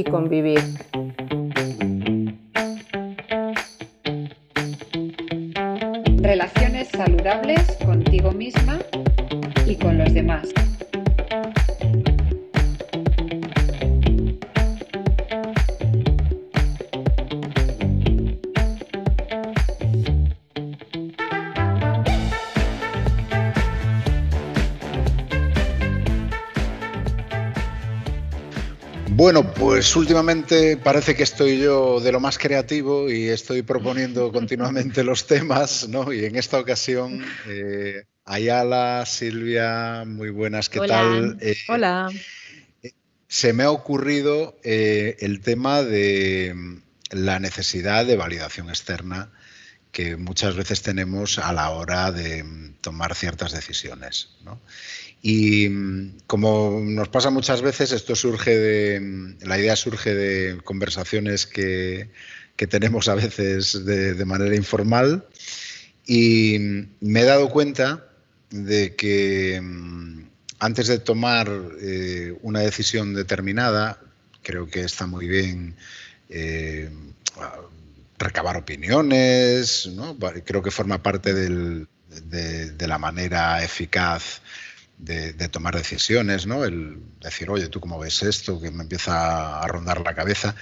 y convivir. Pues últimamente parece que estoy yo de lo más creativo y estoy proponiendo continuamente los temas, ¿no? Y en esta ocasión, eh, Ayala, Silvia, muy buenas, ¿qué tal? Eh, Hola. Se me ha ocurrido eh, el tema de la necesidad de validación externa que muchas veces tenemos a la hora de tomar ciertas decisiones. ¿no? Y mm, como nos pasa muchas veces, esto surge de, mm, la idea surge de conversaciones que, tenemos a veces de, manera informal y mm, me he dado cuenta de que antes de tomar eh, una decisión determinada, creo que está muy bien eh, recabar opiniones, ¿no? creo que forma parte de, de, la manera eficaz de, tomar decisiones, ¿no? El decir, oye, ¿tú cómo ves esto? Que me empieza a rondar la cabeza.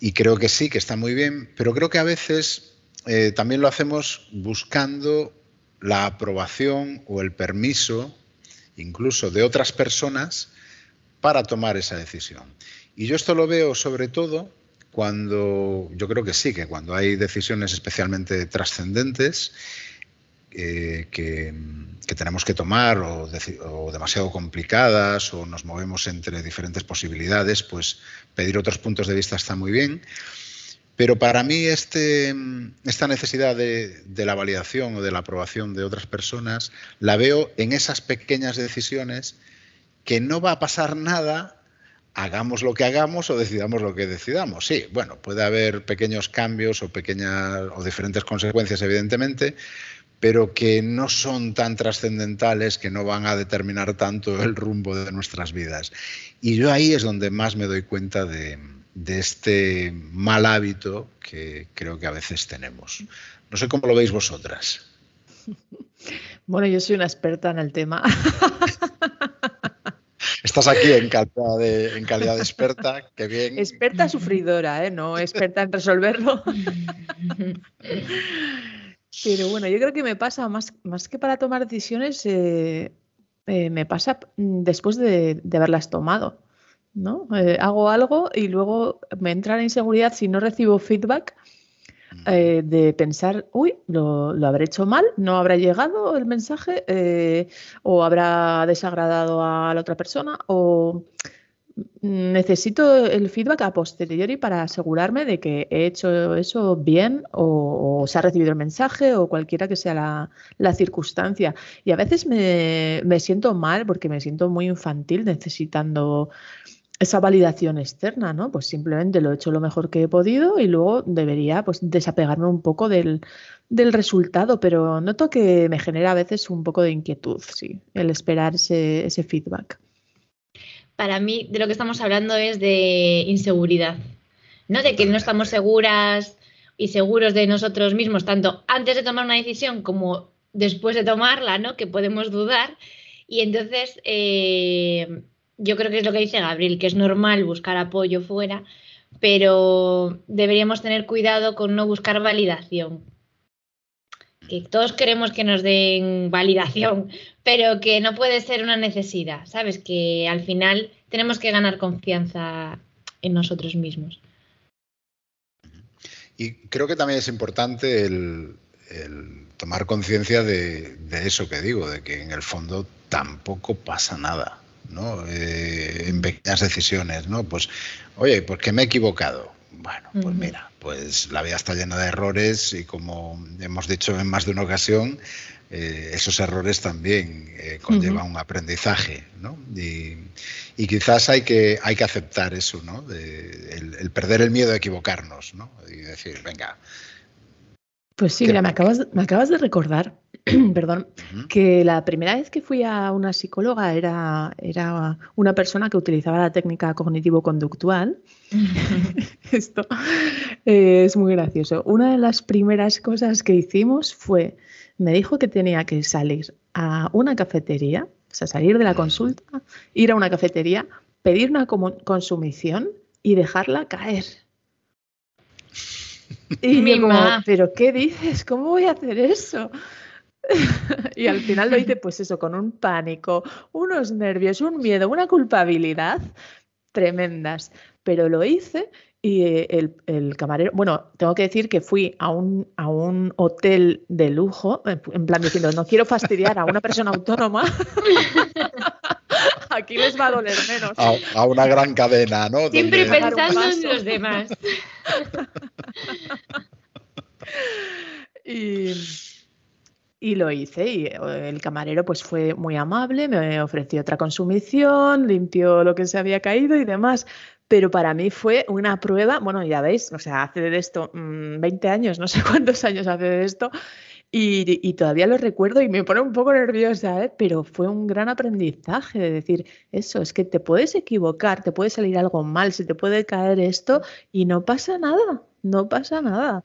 Y creo que sí, que está muy bien, pero creo que a veces eh, también lo hacemos buscando la aprobación o el permiso, incluso de otras personas, para tomar esa decisión. Y yo esto lo veo sobre todo cuando, yo creo que sí, que cuando hay decisiones especialmente trascendentes, eh, que, tenemos que tomar o, demasiado complicadas o nos movemos entre diferentes posibilidades, pues pedir otros puntos de vista está muy bien. Pero para mí este, esta necesidad de, la validación o de la aprobación de otras personas la veo en esas pequeñas decisiones que no va a pasar nada hagamos lo que hagamos o decidamos lo que decidamos. Sí, bueno, puede haber pequeños cambios o pequeñas o diferentes consecuencias, evidentemente, pero que no son tan trascendentales, que no van a determinar tanto el rumbo de nuestras vidas. Y yo ahí es donde más me doy cuenta de, este mal hábito que creo que a veces tenemos. No sé cómo lo veis vosotras. Bueno, yo soy una experta en el tema. Estás aquí en calidad de, en calidad de experta, qué bien. Experta sufridora, ¿eh? no experta en resolverlo. Pero bueno, yo creo que me pasa más, más que para tomar decisiones, eh, eh, me pasa después de, haberlas tomado. ¿no? Hago algo y luego me entra la inseguridad si no recibo feedback de pensar, uy, lo, lo, habré hecho mal, no habrá llegado el mensaje o habrá desagradado a la otra persona o necesito el feedback a posteriori para asegurarme de que he hecho eso bien o, se ha recibido el mensaje o cualquiera que sea la, circunstancia. Y a veces me, siento mal porque me siento muy infantil necesitando esa validación externa, ¿no? Pues simplemente lo he hecho lo mejor que he podido y luego debería pues desapegarme un poco del, resultado, pero noto que me genera a veces un poco de inquietud, sí, el esperar ese feedback para mí de lo que estamos hablando es de inseguridad, ¿no? De que no estamos seguras y seguros de nosotros mismos, tanto antes de tomar una decisión como después de tomarla, ¿no? Que podemos dudar. Y entonces, eh, yo creo que es lo que dice Gabriel, que es normal buscar apoyo fuera, pero deberíamos tener cuidado con no buscar validación, que todos queremos que nos den validación, pero que no puede ser una necesidad, ¿sabes? Que al final tenemos que ganar confianza en nosotros mismos. Y creo que también es importante el, tomar conciencia de, eso que digo, de que en el fondo tampoco pasa nada, ¿no? Eh, en pequeñas decisiones, ¿no? Pues, oye, pues que me he equivocado. Bueno, pues mira, pues la vida está llena de errores y como hemos dicho en más de una ocasión, eh, esos errores también eh, conllevan un aprendizaje, ¿no? Y, quizás hay que, hay que aceptar eso, ¿no? el, perder el miedo a equivocarnos, ¿no? Y decir, venga. Pues sí, mira, me acabas, me acabas de recordar perdón, que la primera vez que fui a una psicóloga era, era una persona que utilizaba la técnica cognitivo-conductual. Esto eh, es muy gracioso. Una de las primeras cosas que hicimos fue, me dijo que tenía que salir a una cafetería, o sea, salir de la consulta, ir a una cafetería, pedir una consumición y dejarla caer. Y mi mamá, pero ¿qué dices? ¿Cómo voy a hacer eso? y al final lo hice pues eso, con un pánico, unos nervios, un miedo, una culpabilidad tremendas. Pero lo hice y eh, el, camarero, bueno, tengo que decir que fui a un, a un hotel de lujo, en plan diciendo, no quiero fastidiar a una persona autónoma. Aquí les va a doler menos. A, una gran cadena, ¿no? Siempre pensando en los demás. y, y lo hice y eh, el camarero pues fue muy amable, me ofreció otra consumición, limpió lo que se había caído y demás. Pero para mí fue una prueba, bueno, ya veis, o sea, hace de esto 20 mm, años, no sé cuántos años hace de esto, y, todavía lo recuerdo y me pone un poco nerviosa, ¿eh? pero fue un gran aprendizaje de decir, eso, es que te puedes equivocar, te puede salir algo mal, se te puede caer esto y no pasa nada, no pasa nada.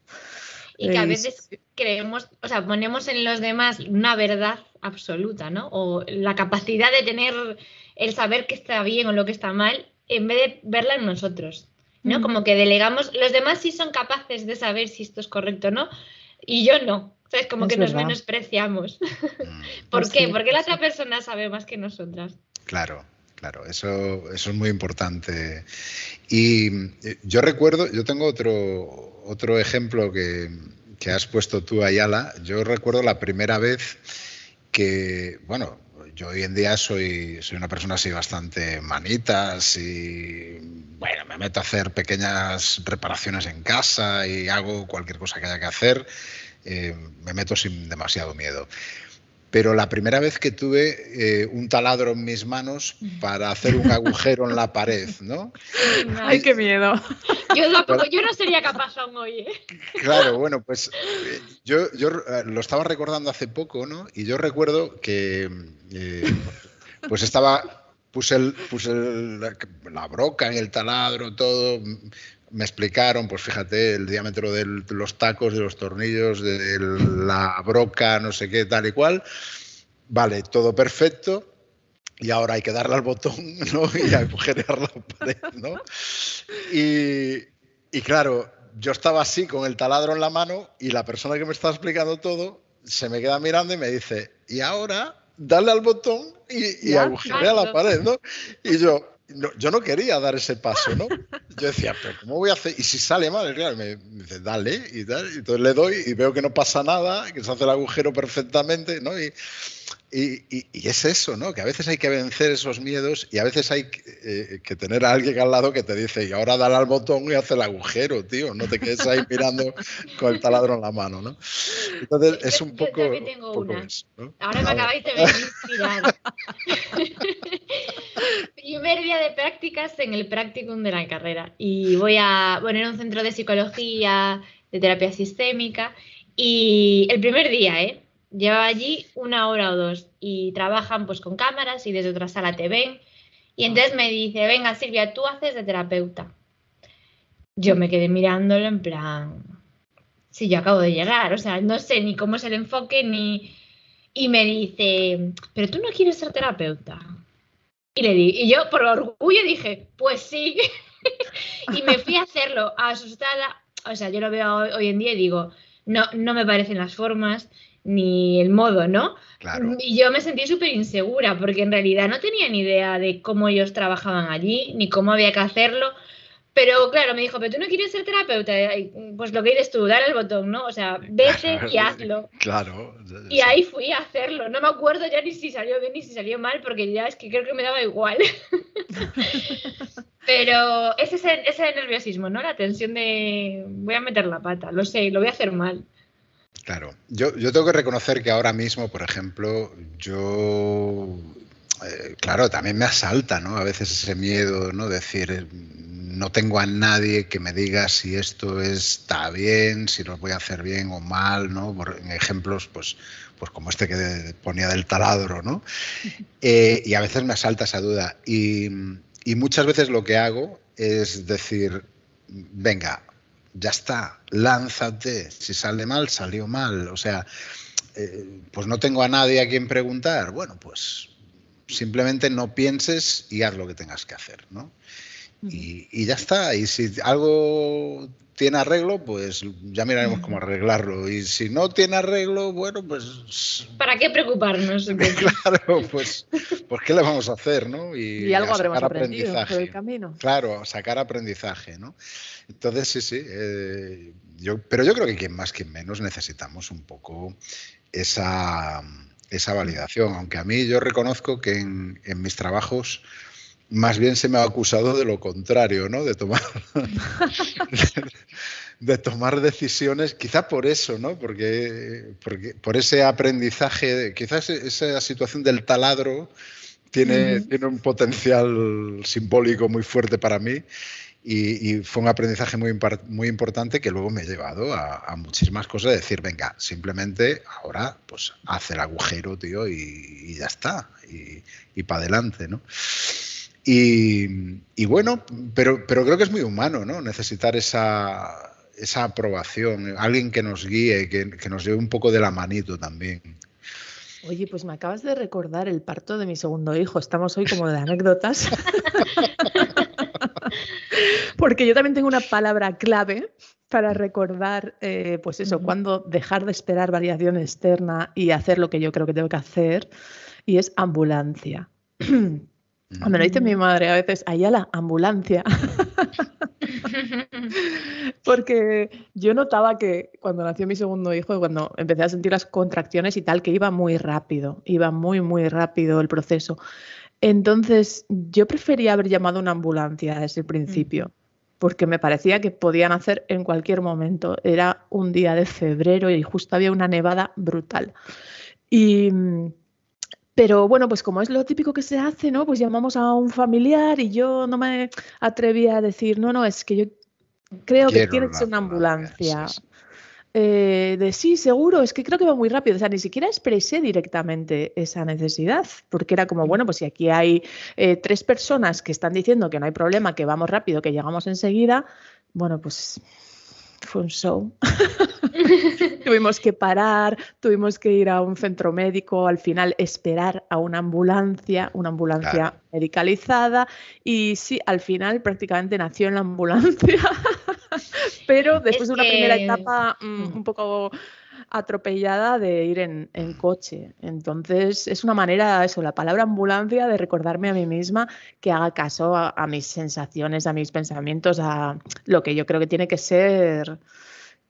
Y que a veces creemos, o sea, ponemos en los demás una verdad absoluta, ¿no? O la capacidad de tener el saber que está bien o lo que está mal, en vez de verla en nosotros, ¿no? Como que delegamos, los demás sí son capaces de saber si esto es correcto o no, y yo no. O sea, es como que nos menospreciamos. Mm. ¿Por qué? Porque la otra persona sabe más que nosotras. Claro, Claro, eso, es muy importante. Y eh, yo recuerdo, yo tengo otro, otro ejemplo que, que has puesto tú, Ayala. Yo recuerdo la primera vez que, bueno, yo hoy en día soy, soy una persona así bastante manitas y, bueno, me meto a hacer pequeñas reparaciones en casa y hago cualquier cosa que haya que hacer. Eh, me meto sin demasiado miedo pero la primera vez que tuve eh, un taladro en mis manos para hacer un agujero en la pared, ¿no? Ay, qué miedo. Yo, no sería capaz aún hoy. ¿eh? Claro, bueno, pues eh, yo, lo estaba recordando hace poco, ¿no? Y yo recuerdo que pues estaba, puse, el, puse la broca en el taladro, todo, me explicaron, pues fíjate, el diámetro de los tacos, de los tornillos, de la broca, no sé qué, tal y cual. Vale, todo perfecto. Y ahora hay que darle al botón, ¿no? Y agujerear la pared, ¿no? Y, y claro, yo estaba así con el taladro en la mano y la persona que me estaba explicando todo se me queda mirando y me dice, y ahora dale al botón y, y agujerea la pared, ¿no? Y yo, yo no quería dar ese paso, ¿no? Yo decía, pero ¿cómo voy a hacer? Y si sale mal, claro, me, dice, dale, y tal. Y entonces le doy y veo que no pasa nada, que se hace el agujero perfectamente, ¿no? Y, y, es eso, ¿no? Que a veces hay que vencer esos miedos y a veces hay eh, que tener a alguien al lado que te dice, y ahora dale al botón y hace el agujero, tío. No te quedes ahí mirando con el taladro en la mano, ¿no? Entonces es un poco. Yo también tengo una. Ahora me acabáis de ver inspirar. Primer día de prácticas en el practicum de la carrera. Y voy a poner un centro de psicología, de terapia sistémica. Y el primer día, ¿eh? Llevaba allí una hora o dos y trabajan pues con cámaras y desde otra sala te ven. Y entonces me dice, venga Silvia, tú haces de terapeuta. Yo me quedé mirándolo en plan, si yo acabo de llegar, o sea, no sé ni cómo es el enfoque ni... Y me dice, pero tú no quieres ser terapeuta. Y le di, y yo por orgullo dije, pues sí. y me fui a hacerlo asustada. O sea, yo lo veo hoy en día y digo, no, no me parecen las formas, ni el modo, ¿no? Y yo me sentí súper insegura porque en realidad no tenía ni idea de cómo ellos trabajaban allí, ni cómo había que hacerlo. Pero claro, me dijo, pero tú no quieres ser terapeuta. Pues lo que dices tú, dale el botón, ¿no? O sea, vete y hazlo. Claro. Y ahí fui a hacerlo. No me acuerdo ya ni si salió bien ni si salió mal, porque ya es que creo que me daba igual. pero ese es ese nerviosismo, ¿no? La tensión de voy a meter la pata, lo sé, lo voy a hacer mal. Claro, yo, yo tengo que reconocer que ahora mismo, por ejemplo, yo, eh, claro, también me asalta, ¿no? A veces ese miedo, ¿no? Decir, no tengo a nadie que me diga si esto está bien, si lo voy a hacer bien o mal, ¿no? Por, en ejemplos, pues, pues como este que ponía del taladro, ¿no? Eh, y a veces me asalta esa duda. Y, y muchas veces lo que hago es decir, venga, ya está, lánzate, si sale mal, salió mal. O sea, eh, pues no tengo a nadie a quien preguntar. Bueno, pues simplemente no pienses y haz lo que tengas que hacer, ¿no? Y, ya está. Y si algo tiene arreglo, pues ya miraremos cómo arreglarlo. Y si no tiene arreglo, bueno, pues... ¿Para qué preocuparnos? claro, pues, pues ¿qué le vamos a hacer, no? Y, algo habremos aprendido por el camino. Claro, sacar aprendizaje, ¿no? Entonces, sí, sí. Eh, yo, pero yo creo que quien más, quien menos necesitamos un poco esa, esa validación. Aunque a mí yo reconozco que en, en mis trabajos más bien se me ha acusado de lo contrario, ¿no? De tomar, de, tomar decisiones, quizá por eso, ¿no? Porque, porque, por ese aprendizaje, quizás esa situación del taladro tiene, tiene un potencial simbólico muy fuerte para mí y, fue un aprendizaje muy, muy importante que luego me ha llevado a, muchísimas cosas de decir, venga, simplemente ahora pues haz el agujero, tío, y, ya está, y, y para adelante, ¿no? Y, bueno, pero, pero creo que es muy humano, ¿no? Necesitar esa, esa aprobación, alguien que nos guíe, que, que, nos lleve un poco de la manito también. Oye, pues me acabas de recordar el parto de mi segundo hijo. Estamos hoy como de anécdotas. Porque yo también tengo una palabra clave para recordar, eh, pues eso, cuando dejar de esperar variación externa y hacer lo que yo creo que tengo que hacer, y es ambulancia. Me lo dice mi madre a veces, allá la ambulancia. Porque yo notaba que cuando nació mi segundo hijo, cuando empecé a sentir las contracciones y tal, que iba muy rápido, iba muy, muy rápido el proceso. Entonces, yo prefería haber llamado una ambulancia desde el principio, porque me parecía que podían hacer en cualquier momento. Era un día de febrero y justo había una nevada brutal. Y pero bueno, pues como es lo típico que se hace, ¿no? Pues llamamos a un familiar y yo no me atrevía a decir, no, no, es que yo creo que tiene que ser una ambulancia. Eh, de sí, seguro, es que creo que va muy rápido. O sea, ni siquiera expresé directamente esa necesidad, porque era como, bueno, pues si aquí hay eh, tres personas que están diciendo que no hay problema, que vamos rápido, que llegamos enseguida, bueno, pues fue un show. tuvimos que parar, tuvimos que ir a un centro médico, al final esperar a una ambulancia, una ambulancia medicalizada y sí, al final prácticamente nació en la ambulancia, pero después de una primera etapa mm, mm. un poco atropellada de ir en, coche. Entonces, es una manera, eso, la palabra ambulancia, de recordarme a mí misma que haga caso a, mis sensaciones, a mis pensamientos, a lo que yo creo que tiene que ser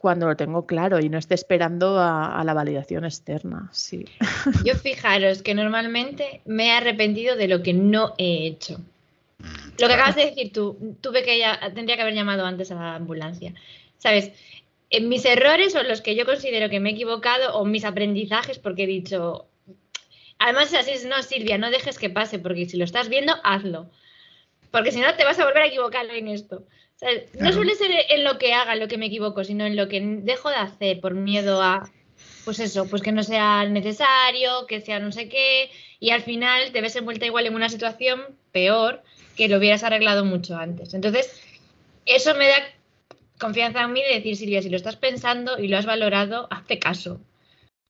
cuando lo tengo claro y no esté esperando a, la validación externa. Sí. Yo fijaros que normalmente me he arrepentido de lo que no he hecho. Lo que acabas de decir tú, tuve que tendría que haber llamado antes a la ambulancia. ¿Sabes? En mis errores son los que yo considero que me he equivocado o mis aprendizajes porque he dicho, además así es, no, Silvia, no dejes que pase porque si lo estás viendo, hazlo. Porque si no, te vas a volver a equivocar en esto no suele ser en lo que haga lo que me equivoco, sino en lo que dejo de hacer por miedo a, pues eso, pues que no sea necesario, que sea no sé qué, y al final te ves envuelta igual en una situación peor que lo hubieras arreglado mucho antes. Entonces, eso me da confianza en mí de decir, Silvia, si lo estás pensando y lo has valorado, hazte caso.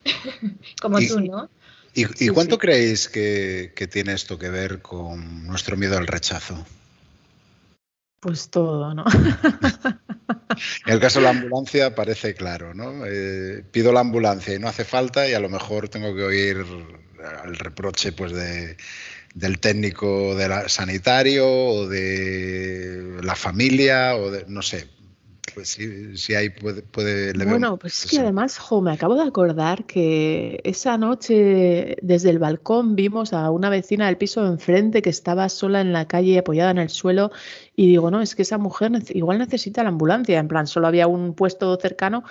Como tú, ¿no? ¿Y, cuánto creéis que tiene esto que ver con nuestro miedo al rechazo? Pues todo, ¿no? En el caso de la ambulancia parece claro, ¿no? Eh, pido la ambulancia y no hace falta y a lo mejor tengo que oír el reproche pues de, del técnico de la, sanitario o de la familia o de, no sé, pues sí, sí hay puede, puede Bueno, pues es que además, jo, me acabo de acordar que esa noche desde el balcón vimos a una vecina del piso de enfrente que estaba sola en la calle apoyada en el suelo y digo, no, es que esa mujer igual necesita la ambulancia, en plan, solo había un puesto cercano.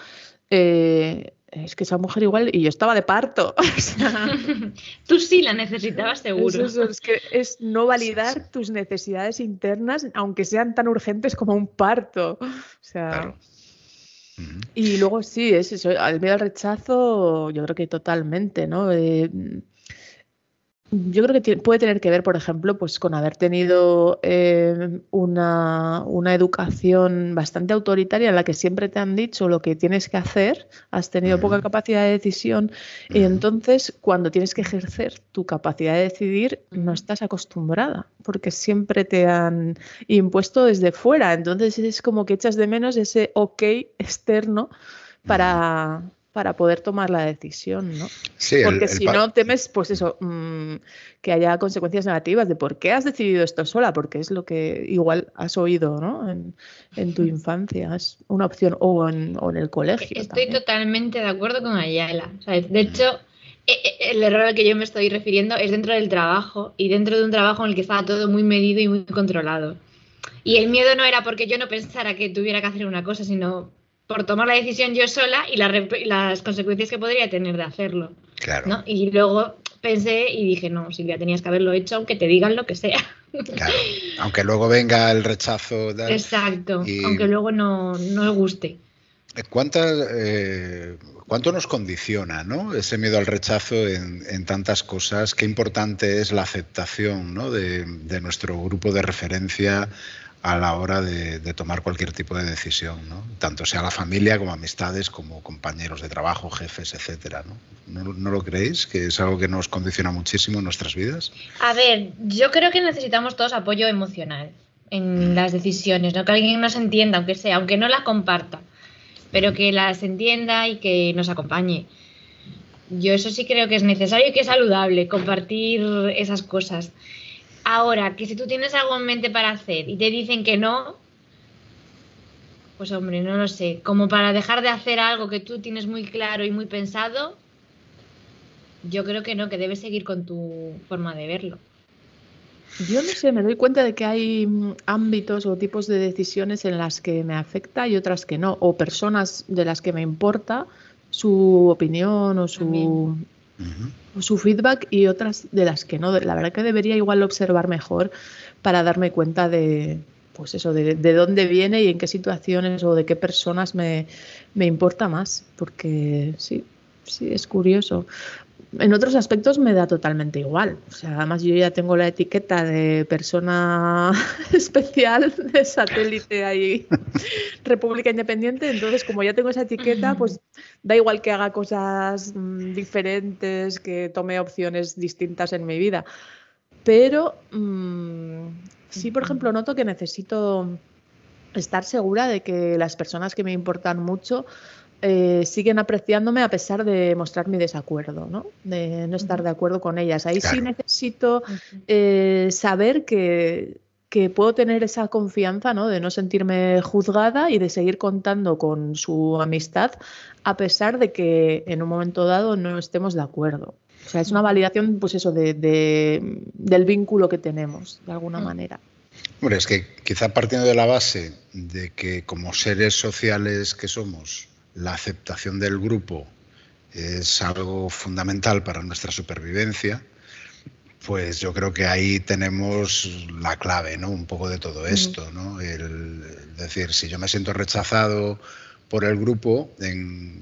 Eh, es que esa mujer igual, y yo estaba de parto. Tú sí la necesitabas seguro. es que es no validar tus necesidades internas, aunque sean tan urgentes como un parto. O sea. Y luego sí, es eso, al miedo al rechazo, yo creo que totalmente, ¿no? Eh, yo creo que puede tener que ver, por ejemplo, pues con haber tenido eh, una, educación bastante autoritaria en la que siempre te han dicho lo que tienes que hacer, has tenido poca capacidad de decisión y entonces cuando tienes que ejercer tu capacidad de decidir no estás acostumbrada porque siempre te han impuesto desde fuera. Entonces es como que echas de menos ese ok externo para para poder tomar la decisión, ¿no? Porque si no temes, pues eso, mm, que haya consecuencias negativas de por qué has decidido esto sola, porque es lo que igual has oído, ¿no? En, tu infancia, es una opción, o en, el colegio. Estoy totalmente de acuerdo con Ayala. de hecho, e, e, el error al que yo me estoy refiriendo es dentro del trabajo y dentro de un trabajo en el que estaba todo muy medido y muy controlado. Y el miedo no era porque yo no pensara que tuviera que hacer una cosa, sino por tomar la decisión yo sola y, las consecuencias que podría tener de hacerlo. Claro. Y luego pensé y dije, no, Silvia, tenías que haberlo hecho aunque te digan lo que sea. Claro. Aunque luego venga el rechazo. Exacto, aunque luego no, no guste. ¿Cuántas, eh, ¿Cuánto nos condiciona ¿no? ese miedo al rechazo en, tantas cosas? Qué importante es la aceptación ¿no? de, de, nuestro grupo de referencia a la hora de, tomar cualquier tipo de decisión, ¿no? tanto sea la familia como amistades, como compañeros de trabajo, jefes, etcétera. ¿no? ¿no? lo creéis? Que es algo que nos condiciona muchísimo en nuestras vidas. A ver, yo creo que necesitamos todos apoyo emocional en mm. las decisiones, ¿no? que alguien nos entienda, aunque sea, aunque no las comparta, pero que las entienda y que nos acompañe. Yo eso sí creo que es necesario y que es saludable compartir esas cosas. Ahora, que si tú tienes algo en mente para hacer y te dicen que no, pues hombre, no lo sé. Como para dejar de hacer algo que tú tienes muy claro y muy pensado, yo creo que no, que debes seguir con tu forma de verlo. Yo no sé, me doy cuenta de que hay mm, ámbitos o tipos de decisiones en las que me afecta y otras que no, o personas de las que me importa su opinión o su, su feedback y otras de las que no. La verdad que debería igual observar mejor para darme cuenta de, pues eso, de, dónde viene y en qué situaciones o de qué personas me, me importa más, porque sí, sí, es curioso en otros aspectos me da totalmente igual. O sea, además yo ya tengo la etiqueta de persona especial de satélite ahí, República Independiente. Entonces, como ya tengo esa etiqueta, pues da igual que haga cosas mm, diferentes, que tome opciones distintas en mi vida. Pero mm, sí, por ejemplo, noto que necesito estar segura de que las personas que me importan mucho eh, siguen apreciándome a pesar de mostrar mi desacuerdo, ¿no? de no estar de acuerdo con ellas. Ahí sí necesito eh, saber que, puedo tener esa confianza ¿no? de no sentirme juzgada y de seguir contando con su amistad a pesar de que en un momento dado no estemos de acuerdo. O sea, es una validación, pues eso, de, del vínculo que tenemos, de alguna manera. Bueno, es que quizá partiendo de la base de que como seres sociales que somos, la aceptación del grupo es algo fundamental para nuestra supervivencia, pues yo creo que ahí tenemos la clave, ¿no? Un poco de todo esto, ¿no? El, decir, si yo me siento rechazado por el grupo en,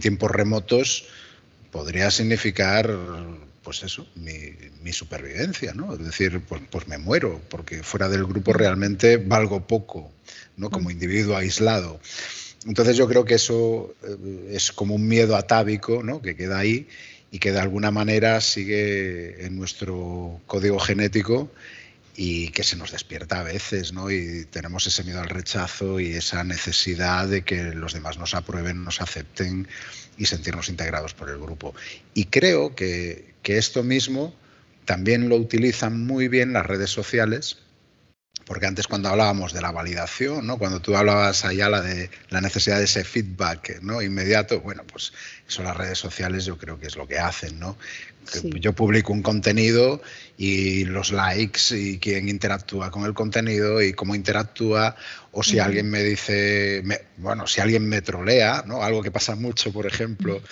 tiempos remotos, podría significar, pues eso, mi, supervivencia, ¿no? Es decir, pues, pues, me muero, porque fuera del grupo realmente valgo poco, ¿no? Como individuo aislado. Entonces yo creo que eso eh, es como un miedo atávico ¿no? que queda ahí y que de alguna manera sigue en nuestro código genético y que se nos despierta a veces, ¿no? Y tenemos ese miedo al rechazo y esa necesidad de que los demás nos aprueben, nos acepten y sentirnos integrados por el grupo. Y creo que, que esto mismo también lo utilizan muy bien las redes sociales porque antes cuando hablábamos de la validación, ¿no? cuando tú hablabas allá la de la necesidad de ese feedback ¿no? inmediato, bueno, pues eso las redes sociales yo creo que es lo que hacen, ¿no? Yo publico un contenido y los likes y quién interactúa con el contenido y cómo interactúa, o si alguien me dice, bueno, si alguien me trolea, ¿no? Algo que pasa mucho, por ejemplo,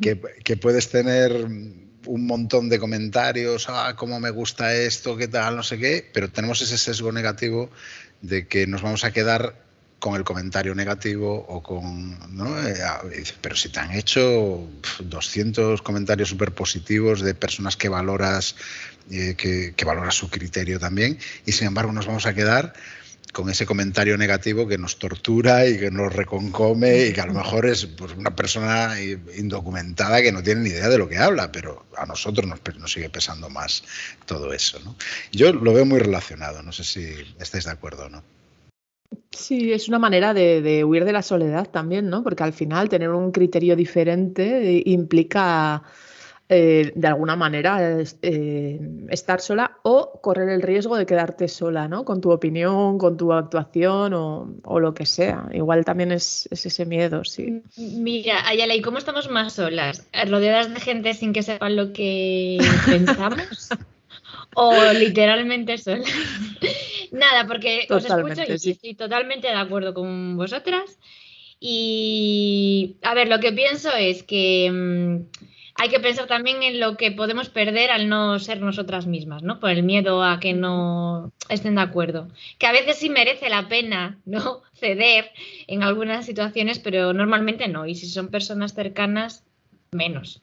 que, que puedes tener un montón de comentarios, ah, cómo me gusta esto, qué tal, no sé qué, pero tenemos ese sesgo negativo de que nos vamos a quedar con el comentario negativo o con... ¿no? Eh, pero si te han hecho 200 comentarios súper positivos de personas que valoras, eh, que, que valoras su criterio también, y sin embargo nos vamos a quedar con ese comentario negativo que nos tortura y que nos reconcome y que a lo mejor es pues, una persona indocumentada que no tiene ni idea de lo que habla, pero a nosotros nos, nos sigue pesando más todo eso. ¿no? Yo lo veo muy relacionado, no sé si estáis de acuerdo o no. Sí, es una manera de, de, huir de la soledad también, ¿no? Porque al final tener un criterio diferente implica eh, de alguna manera eh, estar sola o correr el riesgo de quedarte sola, ¿no? Con tu opinión, con tu actuación o, lo que sea. Igual también es, ese miedo, sí. Mira, Ayala, ¿y cómo estamos más solas? ¿Rodeadas de gente sin que sepan lo que pensamos? ¿O literalmente solas? Nada, porque os escucho y estoy totalmente de acuerdo con vosotras. Y, a ver, lo que pienso es que... Mm, hay que pensar también en lo que podemos perder al no ser nosotras mismas, ¿no? Por el miedo a que no estén de acuerdo. Que a veces sí merece la pena, ¿no? Ceder en algunas situaciones, pero normalmente no. Y si son personas cercanas, menos.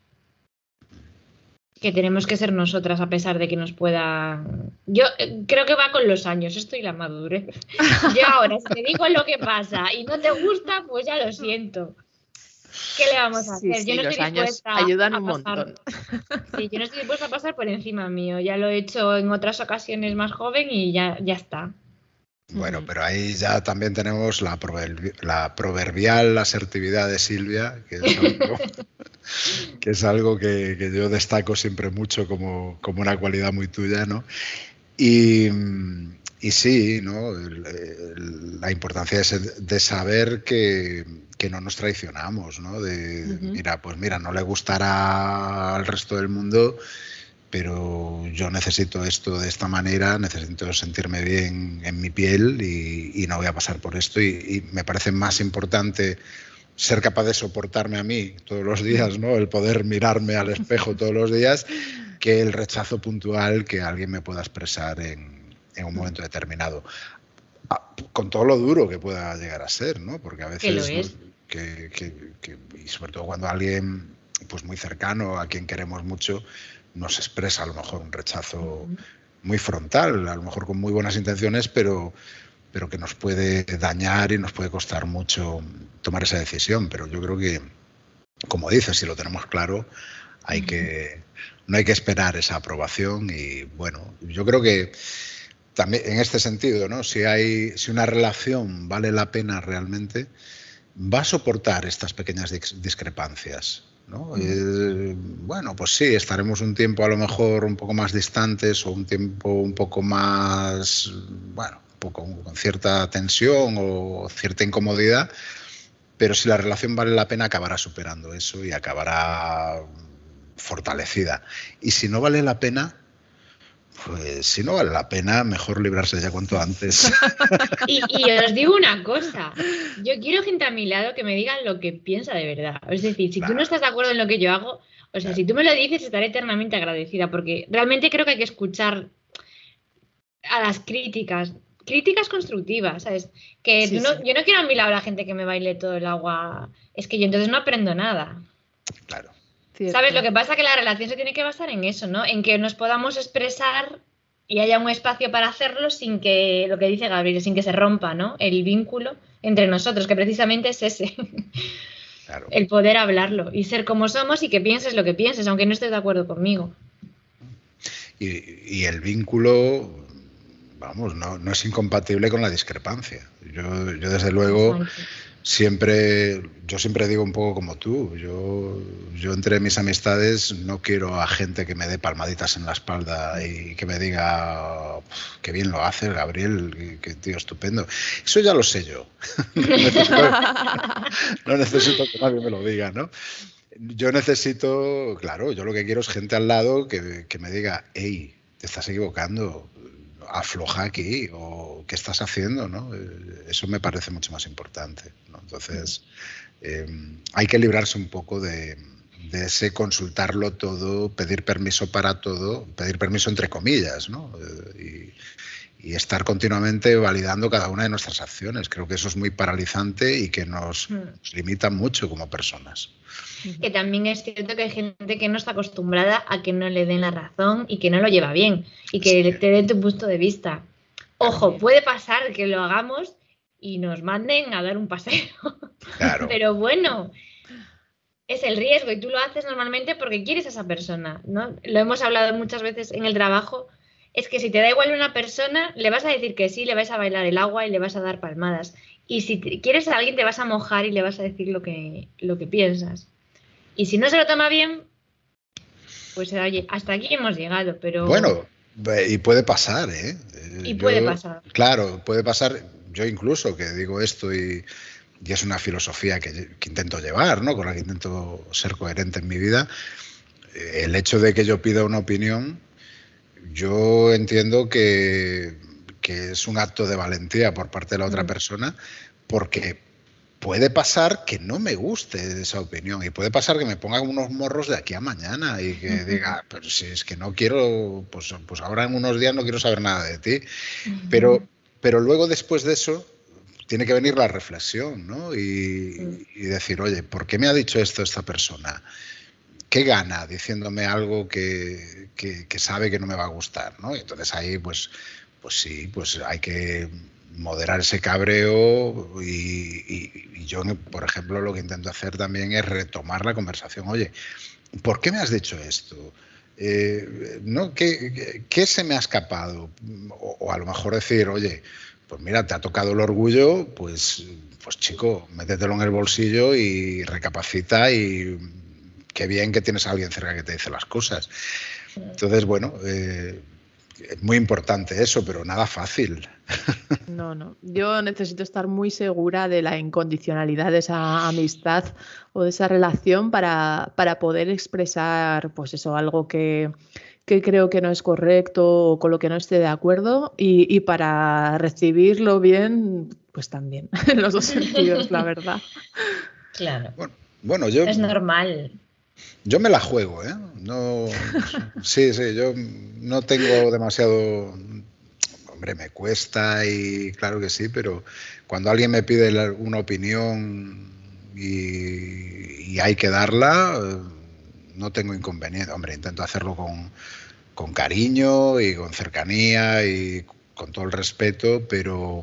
Que tenemos que ser nosotras a pesar de que nos pueda. Yo eh, creo que va con los años, esto y la madurez. Yo ahora, si te digo lo que pasa y no te gusta, pues ya lo siento. ¿Qué le vamos a hacer? yo no estoy dispuesta ayudan un montón. Sí, yo no estoy dispuesta a pasar por encima mío. Ya lo he hecho en otras ocasiones más joven y ya, ya está. Bueno, pero ahí ya también tenemos la, proverbial asertividad de Silvia, que es algo, que, yo destaco siempre mucho como, como, una cualidad muy tuya, ¿no? Y, y sí, ¿no? la importancia de saber que, no nos traicionamos, ¿no? De, mira, pues mira, no le gustará al resto del mundo, pero yo necesito esto de esta manera, necesito sentirme bien en mi piel y, no voy a pasar por esto. Y, me parece más importante ser capaz de soportarme a mí todos los días, ¿no? El poder mirarme al espejo todos los días, que el rechazo puntual que alguien me pueda expresar en, en un momento determinado. Ah, con todo lo duro que pueda llegar a ser, ¿no? Porque a veces, y sobre todo cuando alguien pues muy cercano, a quien queremos mucho, nos expresa a lo mejor un rechazo muy frontal, a lo mejor con muy buenas intenciones, pero, pero que nos puede dañar y nos puede costar mucho tomar esa decisión. Pero yo creo que, como dices, si lo tenemos claro, hay que, no hay que esperar esa aprobación y bueno, yo creo que también en este sentido, ¿no? Si hay, si una relación vale la pena realmente, va a soportar estas pequeñas discrepancias. ¿no? Eh, bueno, pues sí, estaremos un tiempo a lo mejor un poco más distantes o un tiempo un poco más, bueno, un poco con cierta tensión o cierta incomodidad, pero si la relación vale la pena acabará superando eso y acabará fortalecida. Y si no vale la pena, pues si no vale la pena, mejor librarse ya cuanto antes. y, os digo una cosa, yo quiero gente a mi lado que me digan lo que piensa de verdad. Es decir, si tú no estás de acuerdo en lo que yo hago, o sea, si tú me lo dices, estaré eternamente agradecida, porque realmente creo que hay que escuchar a las críticas, críticas constructivas, ¿sabes? Que yo no quiero a mi lado a la gente que me baile todo el agua, es que yo entonces no aprendo nada. Claro. ¿Sabes? Lo que pasa es que la relación se tiene que basar en eso, ¿no? En que nos podamos expresar y haya un espacio para hacerlo sin que, lo que dice Gabriel, sin que se rompa, ¿no? El vínculo entre nosotros, que precisamente es ese. El poder hablarlo y ser como somos y que pienses lo que pienses, aunque no estés de acuerdo conmigo. Y, el vínculo, vamos, no, es incompatible con la discrepancia. Yo, yo desde luego siempre, yo siempre digo un poco como tú, yo, yo entre mis amistades no quiero a gente que me dé palmaditas en la espalda y que me diga que bien lo haces, Gabriel, que tío estupendo. Eso ya lo sé yo. no, necesito, que nadie me lo diga, ¿no? Yo necesito, claro, yo lo que quiero es gente al lado que, que me diga, hey, te estás equivocando, afloja aquí o qué estás haciendo, ¿no? Eh, eso me parece mucho más importante. Entonces, eh, hay que librarse un poco de, ese consultarlo todo, pedir permiso para todo, pedir permiso entre comillas, ¿no? Eh, y, estar continuamente validando cada una de nuestras acciones. Creo que eso es muy paralizante y que nos, hmm. limita mucho como personas. Que también es cierto que hay gente que no está acostumbrada a que no le den la razón y que no lo lleva bien y que te den tu punto de vista. Ojo, puede pasar que lo hagamos y nos manden a dar un paseo. Pero bueno, es el riesgo y tú lo haces normalmente porque quieres a esa persona, ¿no? Lo hemos hablado muchas veces en el trabajo. Es que si te da igual una persona, le vas a decir que sí, le vas a bailar el agua y le vas a dar palmadas. Y si quieres a alguien, te vas a mojar y le vas a decir lo que, lo que piensas. Y si no se lo toma bien, pues oye, hasta aquí hemos llegado, pero... Bueno, y puede pasar, ¿eh? Y puede pasar. Claro, puede pasar yo incluso que digo esto y, es una filosofía que, intento llevar, ¿no? con la que intento ser coherente en mi vida, eh, el hecho de que yo pida una opinión, yo entiendo que, es un acto de valentía por parte de la otra mm. persona, porque puede pasar que no me guste esa opinión y puede pasar que me ponga unos morros de aquí a mañana y que diga, pero si es que no quiero, pues, pues ahora en unos días no quiero saber nada de ti. Pero pero luego, después de eso, tiene que venir la reflexión, ¿no? Y, decir, oye, ¿por qué me ha dicho esto esta persona? ¿Qué gana diciéndome algo que, sabe que no me va a gustar, ¿no? Y entonces ahí, pues, pues sí, pues hay que moderar ese cabreo y, yo, por ejemplo, lo que intento hacer también es retomar la conversación. Oye, ¿por qué me has dicho esto? Eh, ¿no? ¿Qué, se me ha escapado? O, a lo mejor decir, oye, pues mira, te ha tocado el orgullo, pues, pues chico, métetelo en el bolsillo y recapacita y qué bien que tienes a alguien cerca que te dice las cosas. Entonces, bueno, eh, es muy importante eso, pero nada fácil. No, no. Yo necesito estar muy segura de la incondicionalidad de esa amistad o de esa relación para, poder expresar, pues eso, algo que, creo que no es correcto o con lo que no esté de acuerdo y, para recibirlo bien, pues también, en los dos sentidos, la verdad. Claro. Bueno, yo... Es normal. Yo me la juego, ¿eh? No, sí, sí, yo no tengo demasiado... Hombre, me cuesta y claro que sí, pero cuando alguien me pide una opinión y, hay que darla, no tengo inconveniente. Hombre, intento hacerlo con, con cariño y con cercanía y con todo el respeto, pero,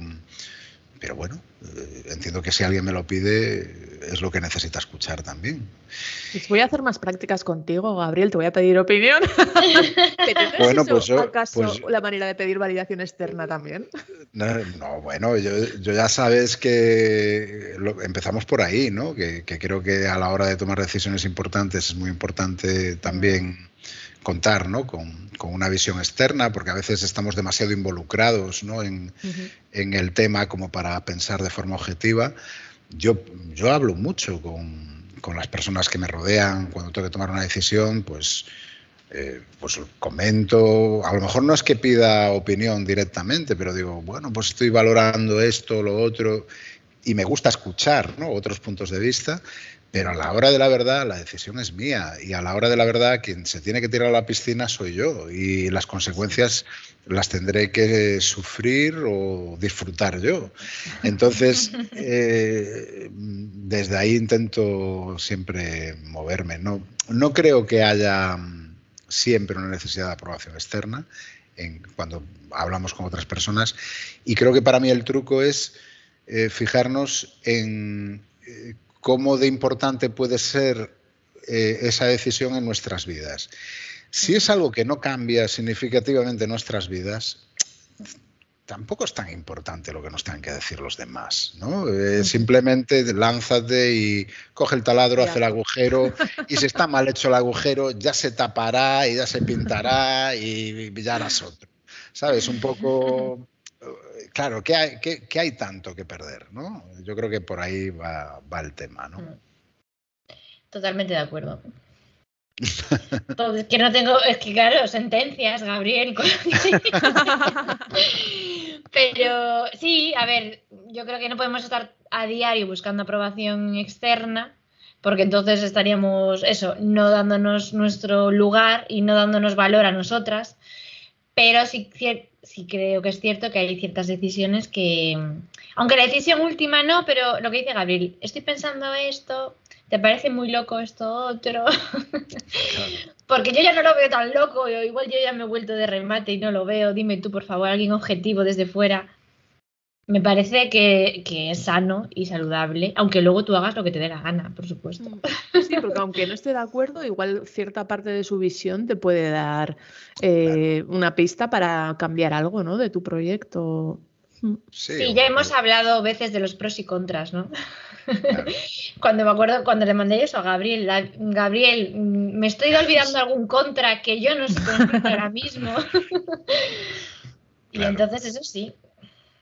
pero bueno, eh, entiendo que si alguien me lo pide es lo que necesita escuchar también. Pues voy a hacer más prácticas contigo, Gabriel, te voy a pedir opinión. bueno, pues ¿Acaso pues la manera de pedir validación externa también? No, bueno, yo, ya sabes que empezamos por ahí, ¿no? Que, que creo que a la hora de tomar decisiones importantes es muy importante también contar ¿no? con, una visión externa, porque a veces estamos demasiado involucrados ¿no? en, el tema como para pensar de forma objetiva. Yo, yo hablo mucho con, las personas que me rodean cuando tengo que tomar una decisión, pues, eh, pues comento, a lo mejor no es que pida opinión directamente, pero digo, bueno, pues estoy valorando esto, lo otro, y me gusta escuchar otros puntos de vista pero a la hora de la verdad, la decisión es mía. Y a la hora de la verdad, quien se tiene que tirar a la piscina soy yo. Y las consecuencias las tendré que sufrir o disfrutar yo. Entonces, eh, desde ahí intento siempre moverme. No, no creo que haya siempre una necesidad de aprobación externa en, cuando hablamos con otras personas. Y creo que para mí el truco es eh, fijarnos en eh, cómo de importante puede ser eh, esa decisión en nuestras vidas. Si es algo que no cambia significativamente nuestras vidas, tampoco es tan importante lo que nos tengan que decir los demás, ¿no? Eh, simplemente lánzate y coge el taladro, hace el agujero y si está mal hecho el agujero ya se tapará y ya se pintará y ya harás otro. ¿Sabes? Un poco... Claro, ¿qué hay, qué, hay tanto que perder? ¿no? Yo creo que por ahí va, va el tema, ¿no? Mm. Totalmente de acuerdo. es que no tengo, es que claro, sentencias, Gabriel. Pero sí, a ver, yo creo que no podemos estar a diario buscando aprobación externa, porque entonces estaríamos, eso, no dándonos nuestro lugar y no dándonos valor a nosotras. Pero sí, sí creo que es cierto que hay ciertas decisiones que, aunque la decisión última no, pero lo que dice Gabriel, estoy pensando esto, ¿te parece muy loco esto otro? Porque yo ya no lo veo tan loco, igual yo ya me he vuelto de remate y no lo veo. Dime tú, por favor, alguien objetivo desde fuera. Me parece que, es sano y saludable, aunque luego tú hagas lo que te dé la gana, por supuesto. Mm. Sí, porque aunque no esté de acuerdo, igual cierta parte de su visión te puede dar eh, una pista para cambiar algo, ¿no? De tu proyecto. Mm. Sí, ya hemos hablado veces de los pros y contras, ¿no? cuando me acuerdo, cuando le mandé eso a Gabriel, Gabriel, me estoy olvidando algún contra que yo no sé ahora mismo. y entonces eso sí.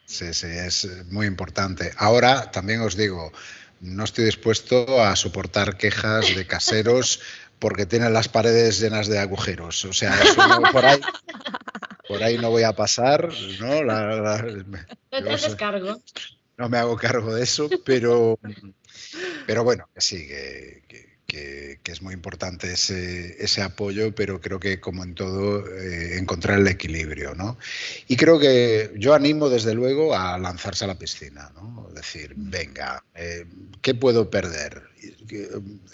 Sí, sí, es muy importante. Ahora también os digo, no estoy dispuesto a soportar quejas de caseros porque tienen las paredes llenas de agujeros. O sea, por ahí por ahí no voy a pasar, ¿no? no te haces cargo. No me hago cargo de eso, pero, pero bueno, que sí, que, es muy importante ese, ese, apoyo, pero creo que como en todo, eh, encontrar el equilibrio, ¿no? Y creo que yo animo desde luego a lanzarse a la piscina, ¿no? Decir, venga, eh, ¿qué puedo perder?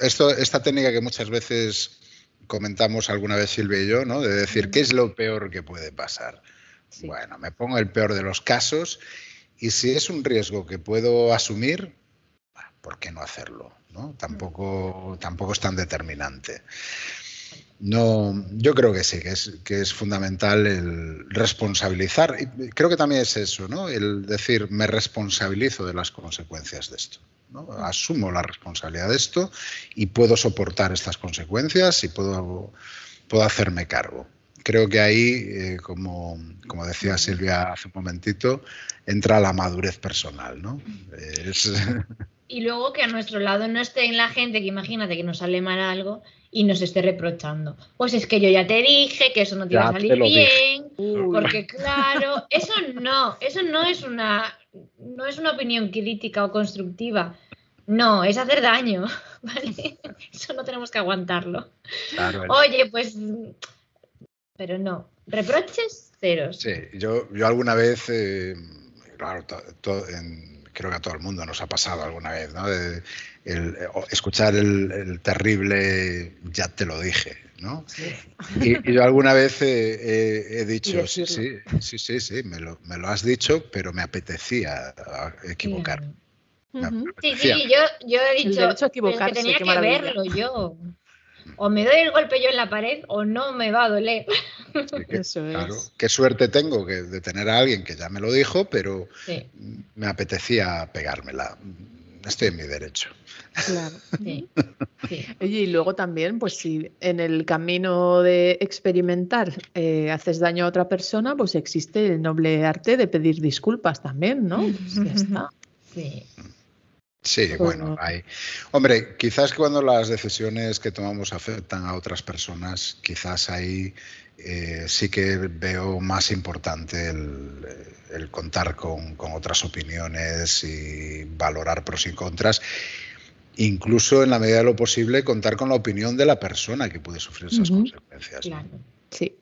Esto, esta técnica que muchas veces comentamos alguna vez Silvia y yo, ¿no? De decir, ¿qué es lo peor que puede pasar? Bueno, me pongo el peor de los casos y si es un riesgo que puedo asumir, ¿por qué no hacerlo? ¿No? Tampoco, tampoco es tan determinante. No, yo creo que sí, que es, que es fundamental el responsabilizar. Creo que también es eso, ¿no? El decir, me responsabilizo de las consecuencias de esto. Asumo la responsabilidad de esto y puedo soportar estas consecuencias y puedo, puedo hacerme cargo. Creo que ahí, eh, como, como, decía Silvia hace un momentito, entra la madurez personal, ¿no? Y luego que a nuestro lado no esté en la gente que imagínate que nos sale mal algo y nos esté reprochando. Pues es que yo ya te dije que eso no te iba a salir bien, porque claro, eso no, eso no es una no es una opinión crítica o constructiva. No, es hacer daño, ¿vale? Eso no tenemos que aguantarlo. Oye, pues pero no, reproches ceros. Sí, yo, yo alguna vez eh, claro, creo que a todo el mundo nos ha pasado alguna vez, ¿no? escuchar el, terrible ya te lo dije, ¿no? Y, yo alguna vez he, dicho, sí, sí, sí, sí, me, lo, me, lo, has dicho, pero me apetecía equivocar. Sí, sí, yo, yo he dicho que tenía que verlo yo. O me doy el golpe yo en la pared o no me va a doler. Eso es. Claro, qué suerte tengo de tener a alguien que ya me lo dijo, pero me apetecía pegármela. Estoy en mi derecho. Claro. Oye, y luego también, pues si en el camino de experimentar eh, haces daño a otra persona, pues existe el noble arte de pedir disculpas también, ¿no? Pues ya está. Sí. Sí, pues bueno, hay. Hombre, quizás cuando las decisiones que tomamos afectan a otras personas, quizás ahí eh, sí que veo más importante el, contar con, otras opiniones y valorar pros y contras. Incluso en la medida de lo posible contar con la opinión de la persona que puede sufrir esas consecuencias. Sí.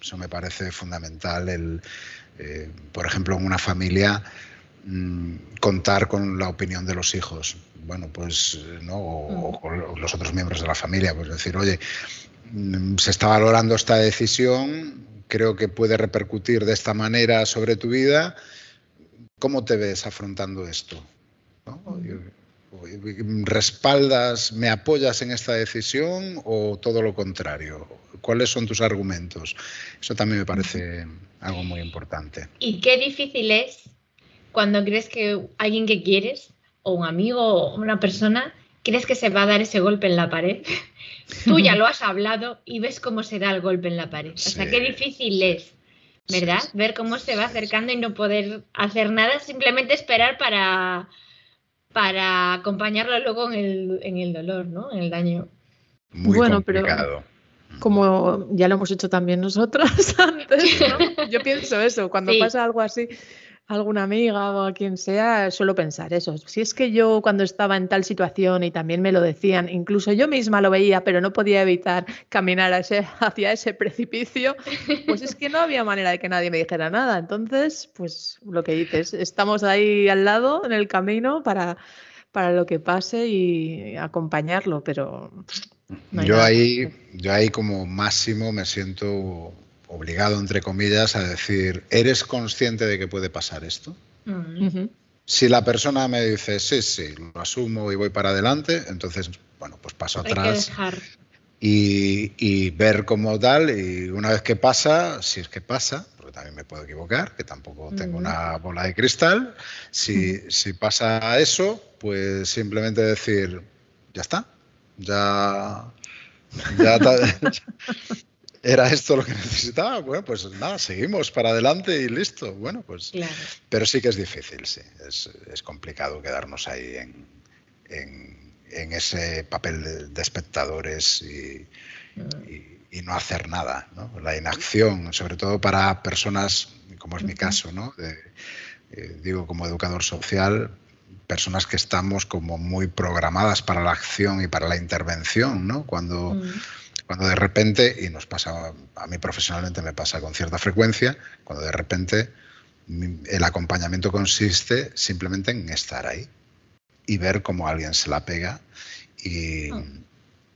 Eso me parece fundamental. El, eh, por ejemplo, en una familia contar con la opinión de los hijos, bueno, pues, ¿no? O, los otros miembros de la familia, pues decir, oye, mm, se está valorando esta decisión, creo que puede repercutir de esta manera sobre tu vida, ¿cómo te ves afrontando esto? ¿Respaldas, me apoyas en esta decisión o todo lo contrario? cuáles son tus argumentos. Eso también me parece algo muy importante. Y qué difícil es cuando crees que alguien que quieres, o un amigo, o una persona, crees que se va a dar ese golpe en la pared. Tú ya lo has hablado y ves cómo se da el golpe en la pared. O sea, qué difícil es, ¿verdad? Ver cómo se va acercando y no poder hacer nada, simplemente esperar para, para acompañarlo luego en el, en el dolor, ¿no? En el daño. Muy bueno, complicado. pero como ya lo hemos hecho también nosotros antes, ¿no? Yo pienso eso, cuando pasa algo así, alguna amiga o a quien sea, suelo pensar eso. Si es que yo cuando estaba en tal situación y también me lo decían, incluso yo misma lo veía, pero no podía evitar caminar hacia ese precipicio, pues es que no había manera de que nadie me dijera nada. Entonces, pues lo que dices, estamos ahí al lado en el camino para, para lo que pase y acompañarlo, pero... yo, ahí, yo ahí como máximo me siento obligado, entre comillas, a decir, ¿eres consciente de que puede pasar esto? Mm. Si la persona me dice, sí, sí, lo asumo y voy para adelante, entonces, bueno, pues paso atrás. Y, y, ver cómo tal, y una vez que pasa, si es que pasa, porque también me puedo equivocar, que tampoco tengo una bola de cristal, si, si pasa eso, pues simplemente decir, ya está, ya, ya, era esto lo que necesitaba. Bueno, pues nada, seguimos para adelante y listo. Bueno, pues. Pero sí que es difícil, sí. Es, complicado quedarnos ahí en, en, ese papel de, espectadores y, no hacer nada. ¿no? La inacción, sobre todo para personas, como es mi caso, ¿no? Eh, digo, como educador social, personas que estamos como muy programadas para la acción y para la intervención, ¿no? Cuando. Mm. Cuando de repente, y nos pasa, a mí profesionalmente me pasa con cierta frecuencia, cuando de repente el acompañamiento consiste simplemente en estar ahí y ver cómo alguien se la pega y, ah.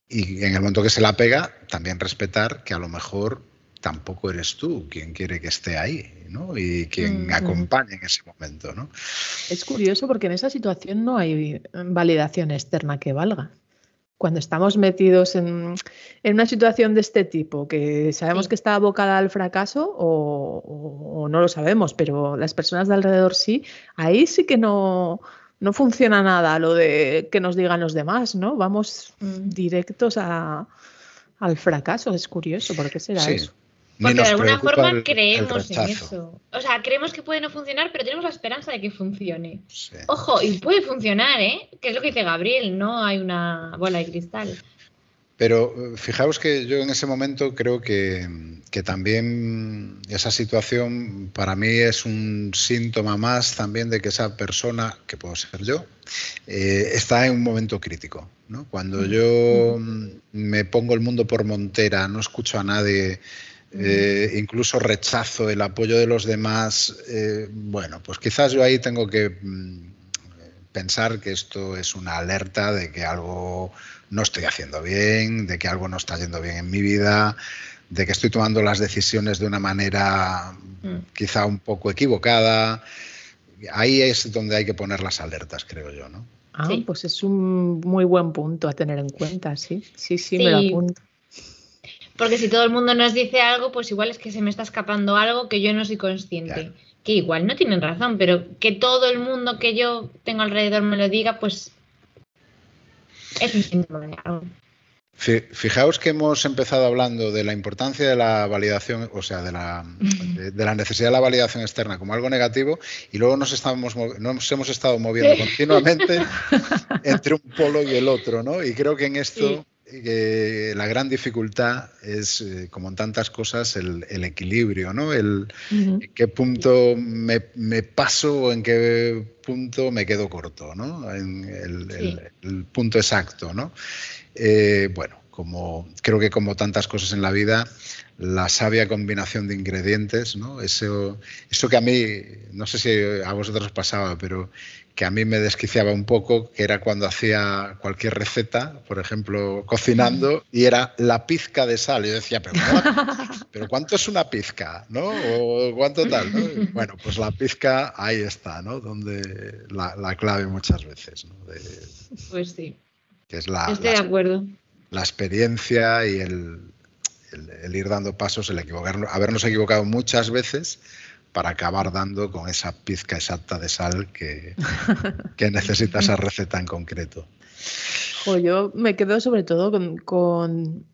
y en el momento que se la pega, también respetar que a lo mejor tampoco eres tú quien quiere que esté ahí, ¿no? Y quien mm, mm. acompañe en ese momento, ¿no? Es curioso porque en esa situación no hay validación externa que valga cuando estamos metidos en, una situación de este tipo, que sabemos que está abocada al fracaso o, no lo sabemos, pero las personas de alrededor sí, ahí sí que no, no funciona nada lo de que nos digan los demás, ¿no? Vamos mm. directos a, al fracaso, es curioso, ¿por qué será eso? Porque de alguna forma creemos en eso. O sea, creemos que puede no funcionar, pero tenemos la esperanza de que funcione. Ojo, y puede funcionar, ¿eh? Que es lo que dice Gabriel, no hay una bola de cristal. Pero eh, fijaos que yo en ese momento creo que, también esa situación para mí es un síntoma más también de que esa persona, que puedo ser yo, eh, está en un momento crítico. ¿no? Cuando yo me pongo el mundo por montera, no escucho a nadie eh, incluso rechazo el apoyo de los demás, eh, bueno, pues quizás yo ahí tengo que mm, pensar que esto es una alerta de que algo no estoy haciendo bien, de que algo no está yendo bien en mi vida, de que estoy tomando las decisiones de una manera mm. quizá un poco equivocada. Ahí es donde hay que poner las alertas, creo yo, ¿no? Ah, pues es un muy buen punto a tener en cuenta, sí, sí, sí, me lo apunto. Porque si todo el mundo nos dice algo, pues igual es que se me está escapando algo que yo no soy consciente. Que igual no tienen razón, pero que todo el mundo que yo tengo alrededor me lo diga, pues es un síntoma de algo. Fijaos que hemos empezado hablando de la importancia de la validación, o sea, de la, de, la, necesidad de la validación externa como algo negativo y luego nos, estamos, nos hemos estado moviendo continuamente entre un polo y el otro, ¿no? Y creo que en esto que la gran dificultad es, eh, como en tantas cosas, el, equilibrio, ¿no? El, En qué punto me, paso o en qué punto me quedo corto, ¿no? En el, punto exacto, ¿no? Eh, bueno, como, creo que como tantas cosas en la vida, la sabia combinación de ingredientes, ¿no? Eso, eso que a mí, no sé si a vosotros os pasaba, pero que a mí me desquiciaba un poco, que era cuando hacía cualquier receta, por ejemplo, cocinando, y era la pizca de sal. Yo decía, pero ¿cuánto, ¿pero cuánto es una pizca? ¿no? ¿O cuánto tal? Bueno, pues la pizca ahí está, ¿no? Donde la, clave muchas veces. ¿no? pues sí. Que es la, Estoy de acuerdo. La experiencia y el, el, ir dando pasos, el equivocarnos, habernos equivocado muchas veces para acabar dando con esa pizca exacta de sal que, que necesita esa receta en concreto. yo me quedo sobre todo con,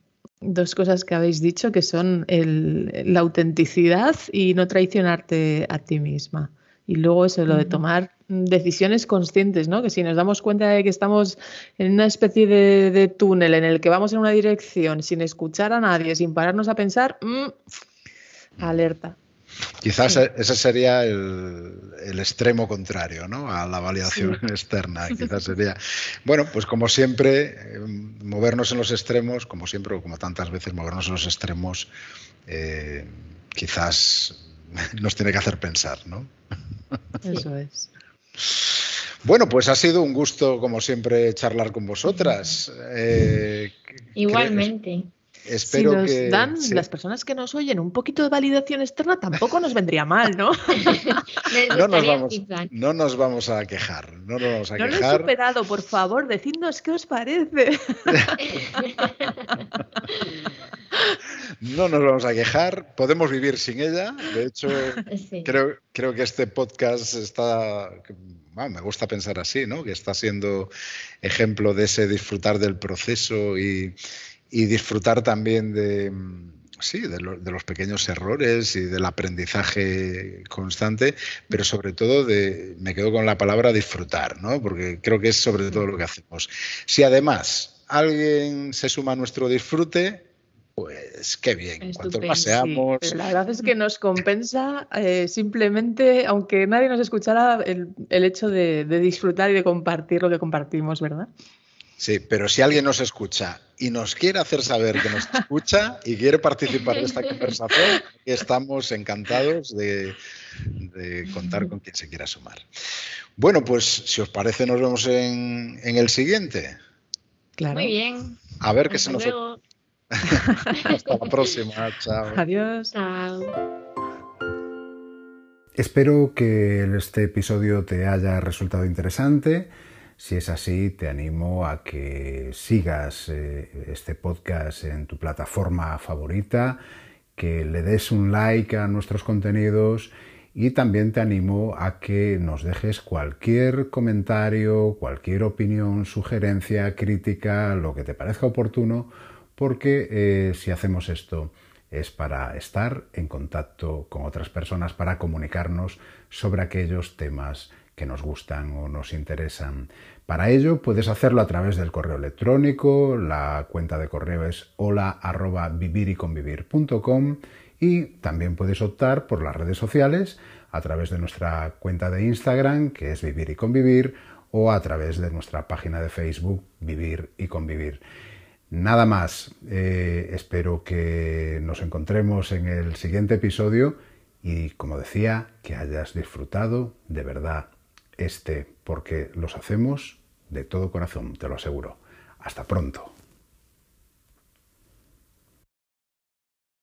dos cosas que habéis dicho, que son la autenticidad y no traicionarte a ti misma. Y luego eso, lo de tomar decisiones conscientes, ¿no? Que si nos damos cuenta de que estamos en una especie de, túnel en el que vamos en una dirección sin escuchar a nadie, sin pararnos a pensar, mm, alerta. Quizás ese sería el, extremo contrario ¿no? a la validación externa. Quizás sería, bueno, pues como siempre, eh, movernos en los extremos, como siempre o como tantas veces, movernos en los extremos, eh, quizás nos tiene que hacer pensar, ¿no? Eso es. Bueno, pues ha sido un gusto, como siempre, charlar con vosotras. Eh, Igualmente si nos dan las personas que nos oyen un poquito de validación externa, tampoco nos vendría mal, ¿no? no, nos vamos, no, nos vamos, a quejar. No, nos vamos a no lo he superado, por favor, decidnos qué os parece. No nos vamos a quejar, podemos vivir sin ella. De hecho, creo, creo que este podcast está me gusta pensar así, ¿no? Que está siendo ejemplo de ese disfrutar del proceso y, y disfrutar también de, sí, de, los pequeños errores y del aprendizaje constante, pero sobre todo de, me quedo con la palabra disfrutar, ¿no? porque creo que es sobre todo lo que hacemos. Si además alguien se suma a nuestro disfrute, pues qué bien, cuanto más seamos. la verdad es que nos compensa eh, simplemente, aunque nadie nos escuchara, el, hecho de disfrutar y de compartir lo que compartimos, ¿verdad? Sí, pero si alguien nos escucha y nos quiere hacer saber que nos escucha y quiere participar de esta conversación, estamos encantados de, contar con quien se quiera sumar. Bueno, pues si os parece, nos vemos en, el siguiente. Claro. Muy bien. A ver qué se nos. Hasta la próxima. Chao. Adiós. Chao. Espero que este episodio te haya resultado interesante si es así, te animo a que sigas eh, este podcast en tu plataforma favorita, que le des un like a nuestros contenidos y también te animo a que nos dejes cualquier comentario, cualquier opinión, sugerencia, crítica, lo que te parezca oportuno, porque eh, si hacemos esto es para estar en contacto con otras personas, para comunicarnos sobre aquellos temas que nos gustan o nos interesan. Para ello puedes hacerlo a través del correo electrónico, la cuenta de correo es hola y también puedes optar por las redes sociales a través de nuestra cuenta de Instagram que es Vivir y Convivir o a través de nuestra página de Facebook Vivir y Convivir. Nada más, eh, espero que nos encontremos en el siguiente episodio y como decía, que hayas disfrutado de verdad este, porque los hacemos de todo corazón, te lo aseguro. Hasta pronto.